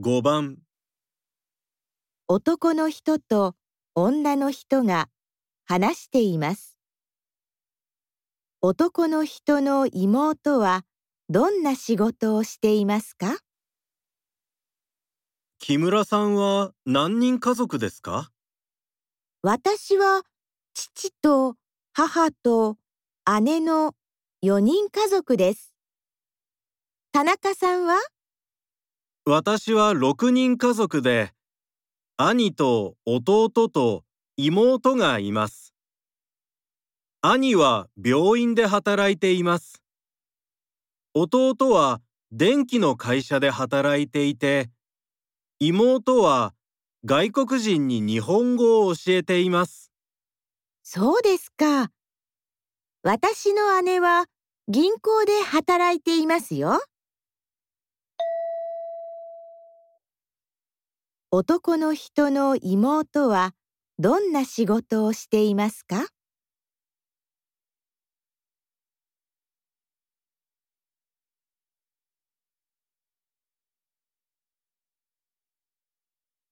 5番男の人と女の人が話しています。男の人の妹はどんな仕事をしていますか？木村さんは何人家族ですか？私は父と母と姉の4人家族です。田中さんは？私は6人家族で兄と弟と妹がいます。兄は病院で働いています。弟は電気の会社で働いていて、妹は外国人に日本語を教えています。そうですか。私の姉は銀行で働いていますよ。男の人の妹はどんな仕事をしていますか？